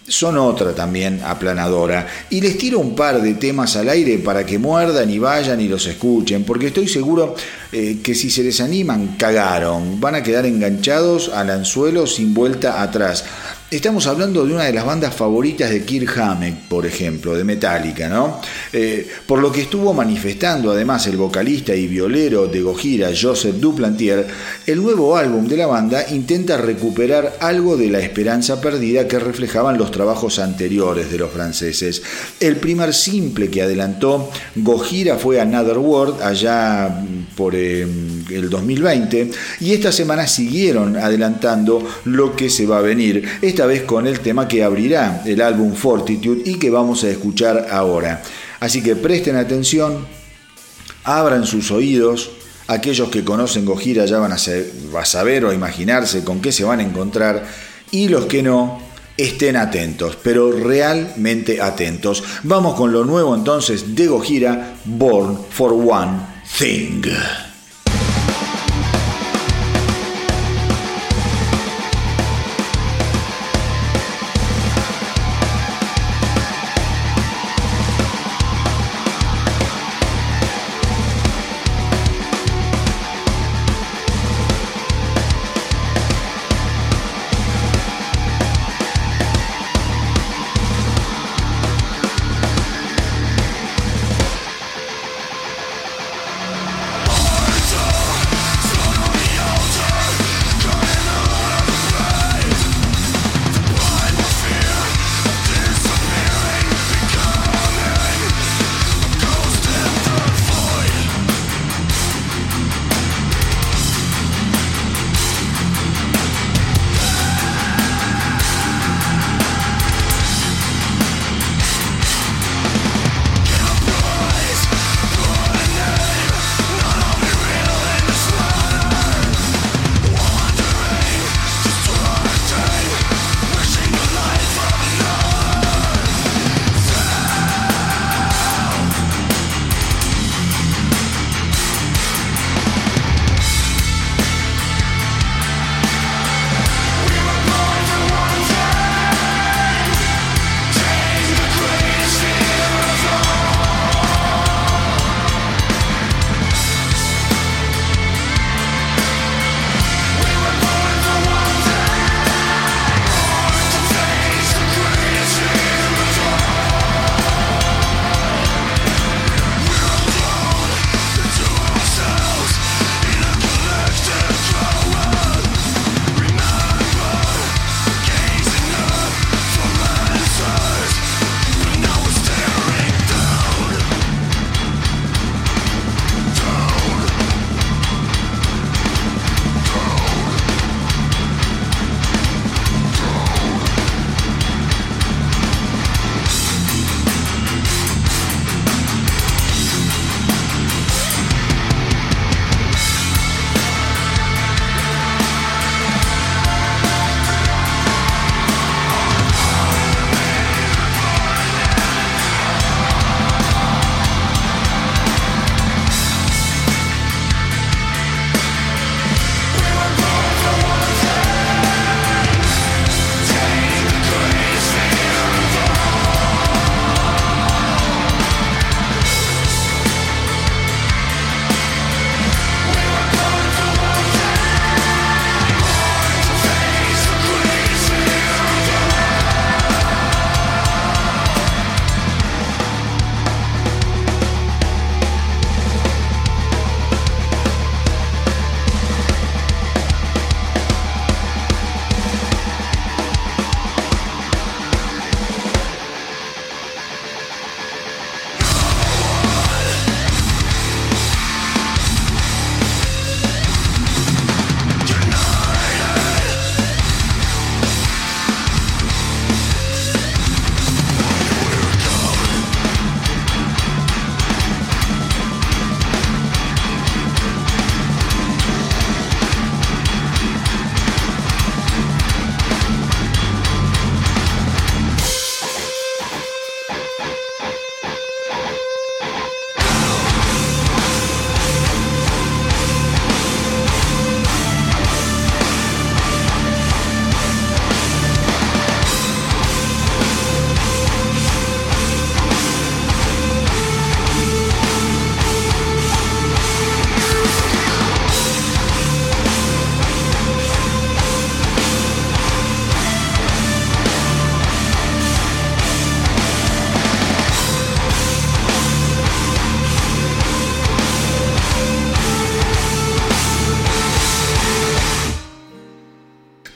son otra también aplanadora. Y les tiro un par de temas al aire para que muerdan y vayan y los escuchen, porque estoy seguro eh, que si se les animan, cagaron. Van a quedar enganchados al anzuelo sin vuelta atrás. Estamos hablando de una de las bandas favoritas de Kirk Hammett, por ejemplo, de Metallica, ¿no? Eh, por lo que estuvo manifestando además el vocalista y violero de Gojira, Joseph Duplantier, el nuevo álbum de la banda intenta recuperar algo de la esperanza perdida que reflejaban los trabajos anteriores de los franceses. El primer simple que adelantó Gojira fue Another World, allá por eh, el 2020, y esta semana siguieron adelantando lo que se va a venir. Esta vez con el tema que abrirá el álbum Fortitude y que vamos a escuchar ahora. Así que presten atención, abran sus oídos, aquellos que conocen Gojira ya van a, a saber o imaginarse con qué se van a encontrar y los que no, estén atentos, pero realmente atentos. Vamos con lo nuevo entonces de Gojira, Born for One Thing.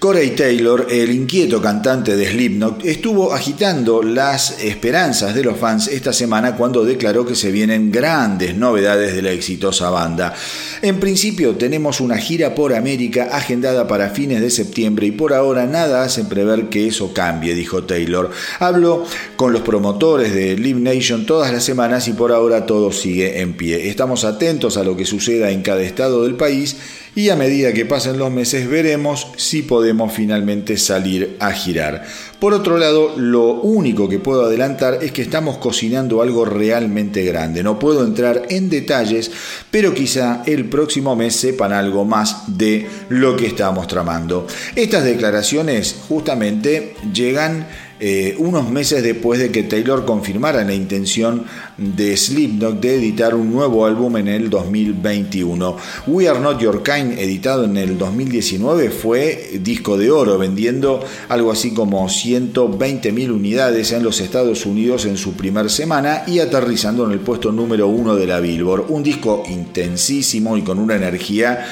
Corey Taylor, el inquieto cantante de Slipknot, estuvo agitando las esperanzas de los fans esta semana cuando declaró que se vienen grandes novedades de la exitosa banda. En principio tenemos una gira por América agendada para fines de septiembre y por ahora nada hace prever que eso cambie, dijo Taylor. Hablo con los promotores de Live Nation todas las semanas y por ahora todo sigue en pie. Estamos atentos a lo que suceda en cada estado del país y a medida que pasen los meses veremos si podemos finalmente salir a girar. Por otro lado, lo único que puedo adelantar es que estamos cocinando algo realmente grande. No puedo entrar en detalles, pero quizá el próximo mes sepan algo más de lo que estamos tramando. Estas declaraciones justamente llegan eh, unos meses después de que Taylor confirmara la intención de Slipknot de editar un nuevo álbum en el 2021. We Are Not Your Kind, editado en el 2019, fue disco de oro, vendiendo algo así como 120.000 unidades en los Estados Unidos en su primer semana y aterrizando en el puesto número uno de la Billboard. Un disco intensísimo y con una energía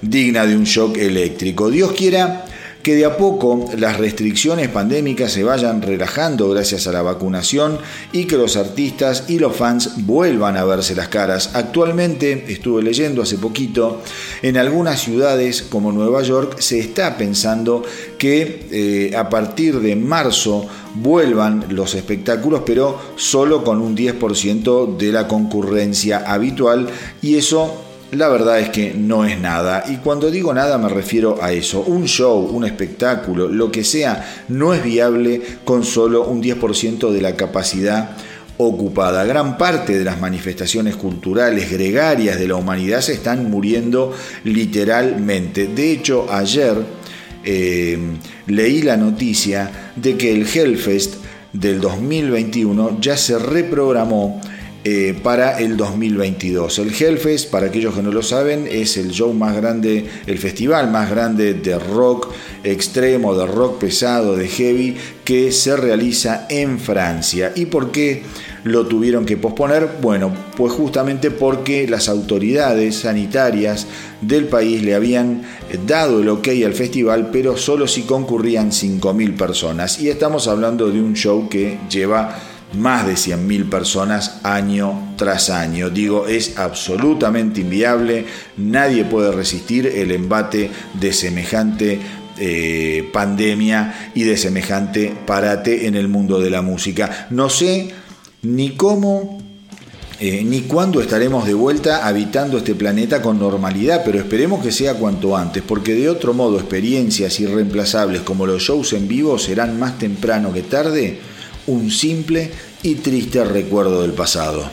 digna de un shock eléctrico. Dios quiera que de a poco las restricciones pandémicas se vayan relajando gracias a la vacunación y que los artistas y los fans vuelvan a verse las caras. Actualmente, estuve leyendo hace poquito, en algunas ciudades como Nueva York se está pensando que eh, a partir de marzo vuelvan los espectáculos, pero solo con un 10% de la concurrencia habitual y eso la verdad es que no es nada. Y cuando digo nada me refiero a eso. Un show, un espectáculo, lo que sea, no es viable con solo un 10% de la capacidad ocupada. Gran parte de las manifestaciones culturales gregarias de la humanidad se están muriendo literalmente. De hecho, ayer eh, leí la noticia de que el Hellfest del 2021 ya se reprogramó eh, para el 2022. El Hellfest, para aquellos que no lo saben, es el show más grande, el festival más grande de rock extremo, de rock pesado, de heavy, que se realiza en Francia. ¿Y por qué lo tuvieron que posponer? Bueno, pues justamente porque las autoridades sanitarias del país le habían dado el ok al festival, pero solo si concurrían 5.000 personas. Y estamos hablando de un show que lleva más de 100.000 personas año tras año. Digo, es absolutamente inviable, nadie puede resistir el embate de semejante eh, pandemia y de semejante parate en el mundo de la música. No sé ni cómo eh, ni cuándo estaremos de vuelta habitando este planeta con normalidad, pero esperemos que sea cuanto antes, porque de otro modo experiencias irreemplazables como los shows en vivo serán más temprano que tarde un simple y triste recuerdo del pasado.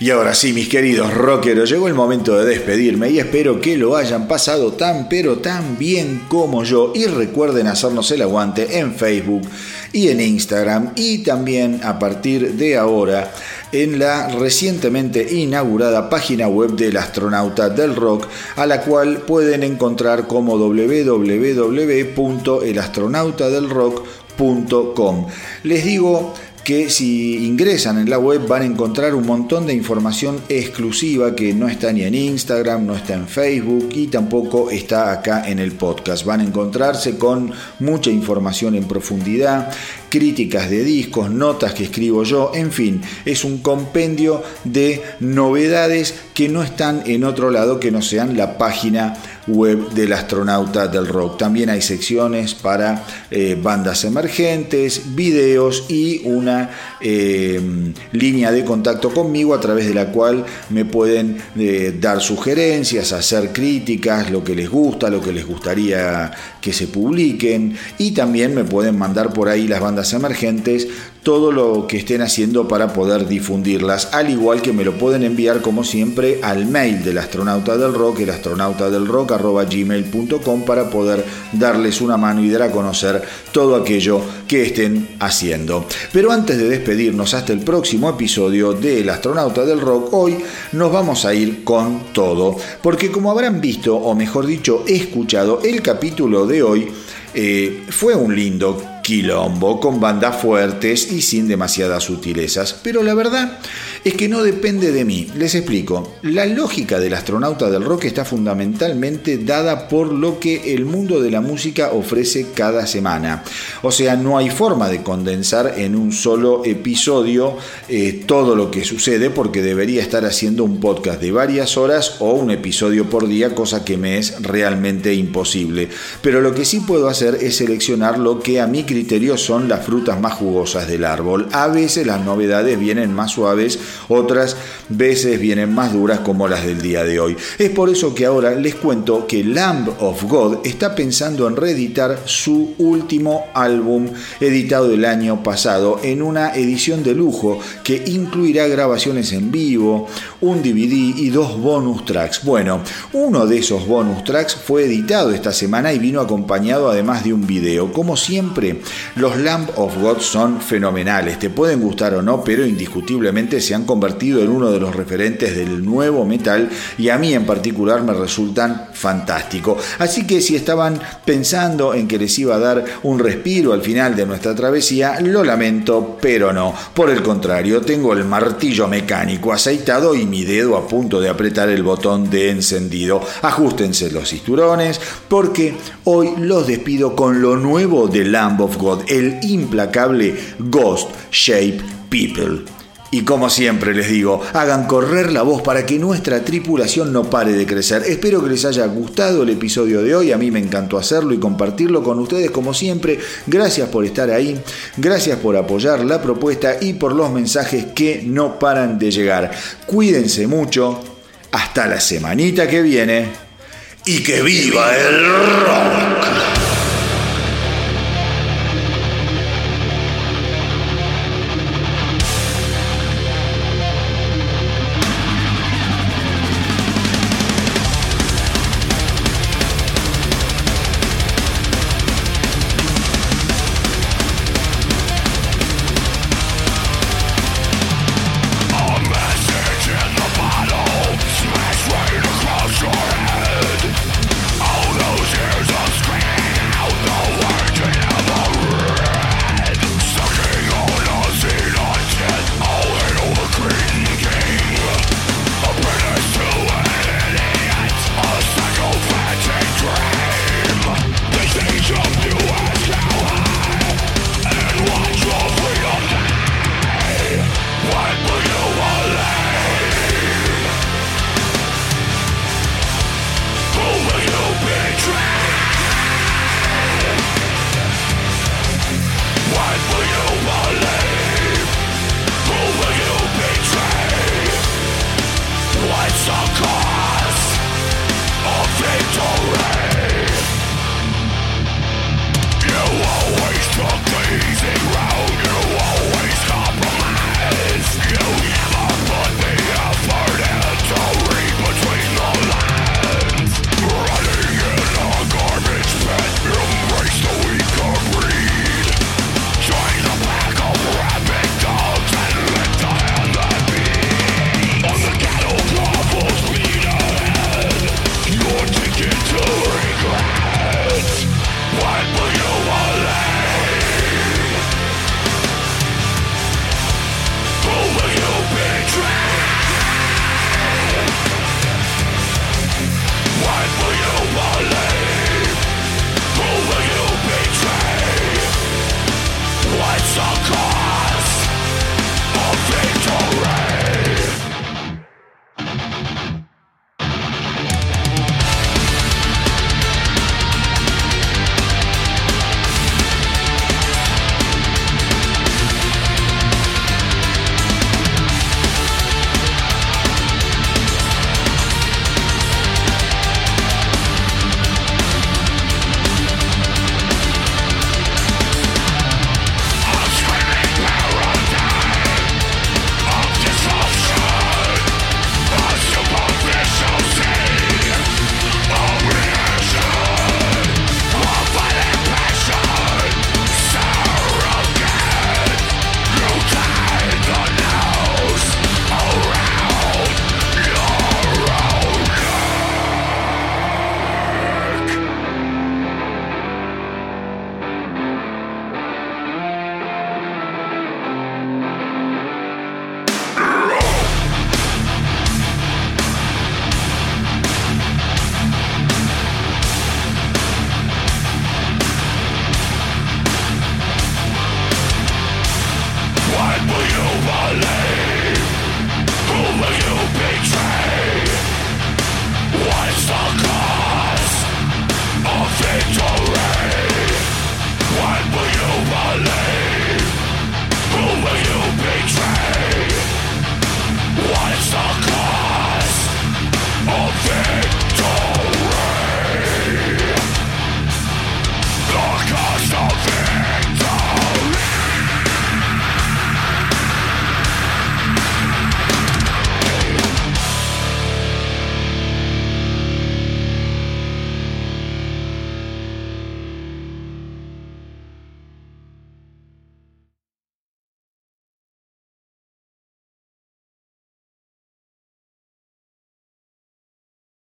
Y ahora sí, mis queridos rockeros, llegó el momento de despedirme y espero que lo hayan pasado tan pero tan bien como yo. Y recuerden hacernos el aguante en Facebook y en Instagram y también a partir de ahora en la recientemente inaugurada página web del astronauta del rock, a la cual pueden encontrar como www.elastronautadelrock.com. Les digo que si ingresan en la web van a encontrar un montón de información exclusiva que no está ni en Instagram, no está en Facebook y tampoco está acá en el podcast. Van a encontrarse con mucha información en profundidad, críticas de discos, notas que escribo yo, en fin, es un compendio de novedades que no están en otro lado que no sean la página web del astronauta del rock. También hay secciones para eh, bandas emergentes, videos y una eh, línea de contacto conmigo a través de la cual me pueden eh, dar sugerencias, hacer críticas, lo que les gusta, lo que les gustaría que se publiquen y también me pueden mandar por ahí las bandas emergentes todo lo que estén haciendo para poder difundirlas, al igual que me lo pueden enviar como siempre al mail del astronauta del rock, el astronauta del rock para poder darles una mano y dar a conocer todo aquello que estén haciendo. Pero antes de despedirnos hasta el próximo episodio de El astronauta del rock, hoy nos vamos a ir con todo, porque como habrán visto, o mejor dicho, escuchado, el capítulo de hoy eh, fue un lindo quilombo con bandas fuertes y sin demasiadas sutilezas, pero la verdad es que no depende de mí. Les explico. La lógica del astronauta del rock está fundamentalmente dada por lo que el mundo de la música ofrece cada semana. O sea, no hay forma de condensar en un solo episodio eh, todo lo que sucede porque debería estar haciendo un podcast de varias horas o un episodio por día, cosa que me es realmente imposible. Pero lo que sí puedo hacer es seleccionar lo que a mi criterio son las frutas más jugosas del árbol. A veces las novedades vienen más suaves, otras veces vienen más duras como las del día de hoy. Es por eso que ahora les cuento que Lamb of God está pensando en reeditar su último álbum editado el año pasado en una edición de lujo que incluirá grabaciones en vivo, un DVD y dos bonus tracks. Bueno, uno de esos bonus tracks fue editado esta semana y vino acompañado además de un video. Como siempre, los Lamb of God son fenomenales, te pueden gustar o no, pero indiscutiblemente se han convertido en uno de los referentes del nuevo metal y a mí en particular me resultan fantásticos. Así que si estaban pensando en que les iba a dar un respiro al final de nuestra travesía, lo lamento, pero no. Por el contrario, tengo el martillo mecánico aceitado y mi dedo a punto de apretar el botón de encendido. Ajustense los cinturones porque hoy los despido con lo nuevo de Lamb of God, el implacable Ghost Shape People. Y como siempre les digo, hagan correr la voz para que nuestra tripulación no pare de crecer. Espero que les haya gustado el episodio de hoy. A mí me encantó hacerlo y compartirlo con ustedes como siempre. Gracias por estar ahí. Gracias por apoyar la propuesta y por los mensajes que no paran de llegar. Cuídense mucho. Hasta la semanita que viene. Y que viva el rock.